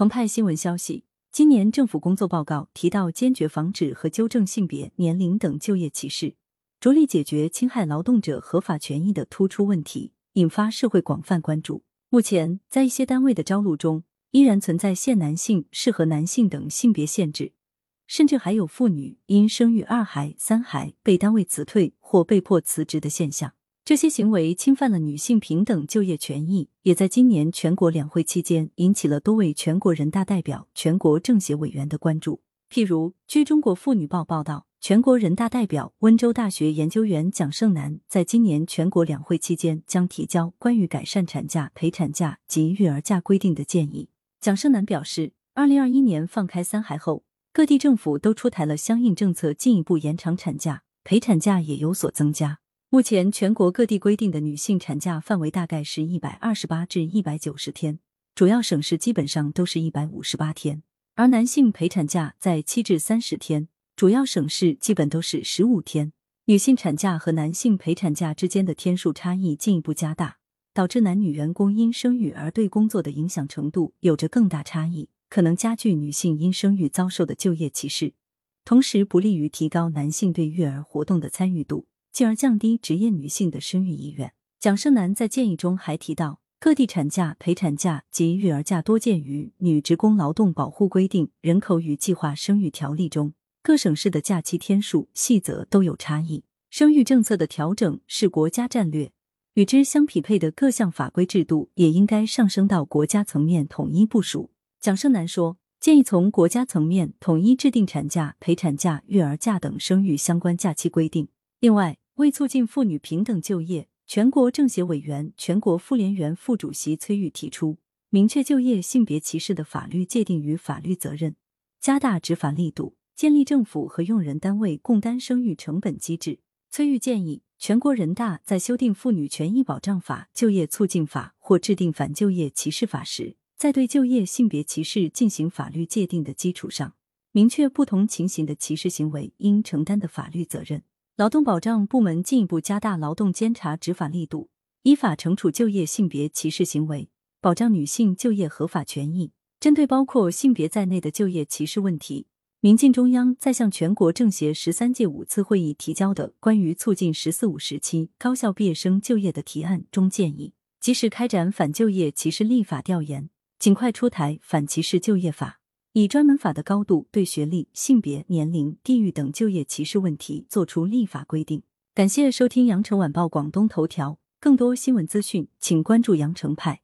澎湃新闻消息，今年政府工作报告提到，坚决防止和纠正性别、年龄等就业歧视，着力解决侵害劳动者合法权益的突出问题，引发社会广泛关注。目前，在一些单位的招录中，依然存在限男性、适合男性等性别限制，甚至还有妇女因生育二孩、三孩被单位辞退或被迫辞职的现象。这些行为侵犯了女性平等就业权益，也在今年全国两会期间引起了多位全国人大代表、全国政协委员的关注。譬如，据中国妇女报报道，全国人大代表、温州大学研究员蒋胜男在今年全国两会期间将提交关于改善产假、陪产假及育儿假规定的建议。蒋胜男表示，二零二一年放开三孩后，各地政府都出台了相应政策，进一步延长产假、陪产假也有所增加。目前，全国各地规定的女性产假范围大概是一百二十八至一百九十天，主要省市基本上都是一百五十八天；而男性陪产假在七至三十天，主要省市基本都是十五天。女性产假和男性陪产假之间的天数差异进一步加大，导致男女员工因生育而对工作的影响程度有着更大差异，可能加剧女性因生育遭受的就业歧视，同时不利于提高男性对育儿活动的参与度。进而降低职业女性的生育意愿。蒋胜男在建议中还提到，各地产假、陪产假及育儿假多见于《女职工劳动保护规定》《人口与计划生育条例》中，各省市的假期天数细则都有差异。生育政策的调整是国家战略，与之相匹配的各项法规制度也应该上升到国家层面统一部署。蒋胜男说，建议从国家层面统一制定产假、陪产假、育儿假等生育相关假期规定。另外，为促进妇女平等就业，全国政协委员、全国妇联原副主席崔玉提出，明确就业性别歧视的法律界定与法律责任，加大执法力度，建立政府和用人单位共担生育成本机制。崔玉建议，全国人大在修订《妇女权益保障法》《就业促进法》或制定反就业歧视法时，在对就业性别歧视进行法律界定的基础上，明确不同情形的歧视行为应承担的法律责任。劳动保障部门进一步加大劳动监察执法力度，依法惩处就业性别歧视行为，保障女性就业合法权益。针对包括性别在内的就业歧视问题，民进中央在向全国政协十三届五次会议提交的关于促进“十四五”时期高校毕业生就业的提案中建议，及时开展反就业歧视立法调研，尽快出台反歧视就业法。以专门法的高度对学历、性别、年龄、地域等就业歧视问题作出立法规定。感谢收听羊城晚报广东头条，更多新闻资讯，请关注羊城派。